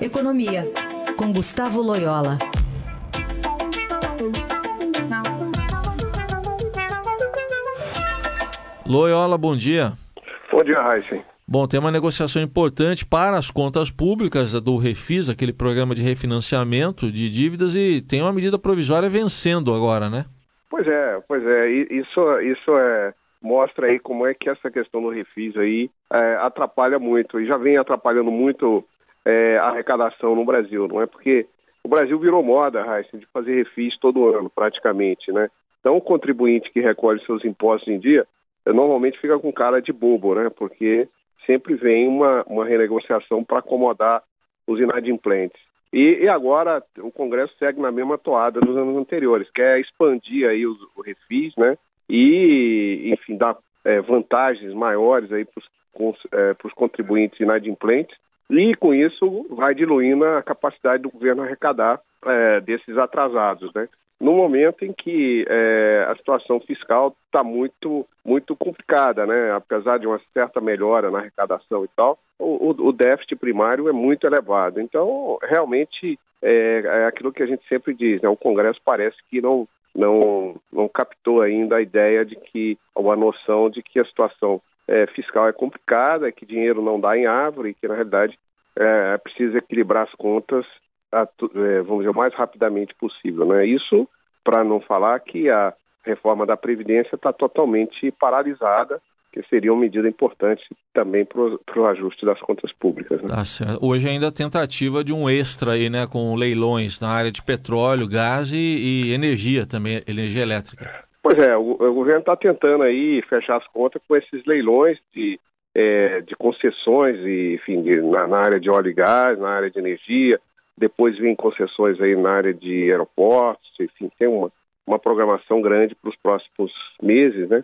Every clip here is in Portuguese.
Economia, com Gustavo Loyola. Loyola, bom dia. Bom dia, Heisen. Bom, tem uma negociação importante para as contas públicas do Refis, aquele programa de refinanciamento de dívidas, e tem uma medida provisória vencendo agora, né? Pois é, pois é. Isso, isso é, mostra aí como é que essa questão do refis aí é, atrapalha muito e já vem atrapalhando muito é, arrecadação no Brasil, não é? Porque o Brasil virou moda, Raíssa, de fazer refis todo ano, praticamente, né? Então, o contribuinte que recolhe seus impostos em dia, normalmente fica com cara de bobo, né? Porque sempre vem uma, uma renegociação para acomodar os inadimplentes. E, e, agora o Congresso segue na mesma toada dos anos anteriores, quer expandir aí os, o refis, né? E, enfim, dar é, vantagens maiores aí para os é, contribuintes inadimplentes e com isso vai diluindo a capacidade do governo arrecadar é, desses atrasados, né? No momento em que é, a situação fiscal está muito muito complicada, né? Apesar de uma certa melhora na arrecadação e tal, o, o déficit primário é muito elevado. Então, realmente é, é aquilo que a gente sempre diz, né? O Congresso parece que não não não captou ainda a ideia de que ou a noção de que a situação é, fiscal é complicada, que dinheiro não dá em árvore, que na realidade é, é preciso equilibrar as contas, a, é, vamos dizer, o mais rapidamente possível. Né? Isso para não falar que a reforma da Previdência está totalmente paralisada, que seria uma medida importante também para o ajuste das contas públicas. Né? Tá Hoje ainda a tentativa de um extra aí, né, com leilões na área de petróleo, gás e, e energia também, energia elétrica. Pois é, o, o governo está tentando aí fechar as contas com esses leilões de, é, de concessões, e, enfim, de, na, na, área de óleo e gás, na área de energia, depois vem concessões aí na área de aeroportos, enfim, tem uma, uma programação grande para os próximos meses, né?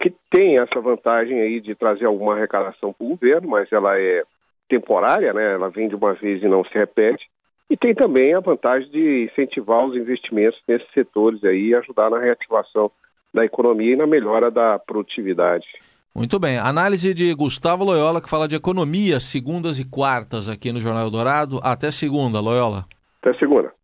Que tem essa vantagem aí de trazer alguma arrecadação para o governo, mas ela é temporária, né? Ela vem de uma vez e não se repete. E tem também a vantagem de incentivar os investimentos nesses setores aí e ajudar na reativação da economia e na melhora da produtividade. Muito bem. Análise de Gustavo Loyola, que fala de economia, segundas e quartas aqui no Jornal Dourado. Até segunda, Loyola. Até segunda.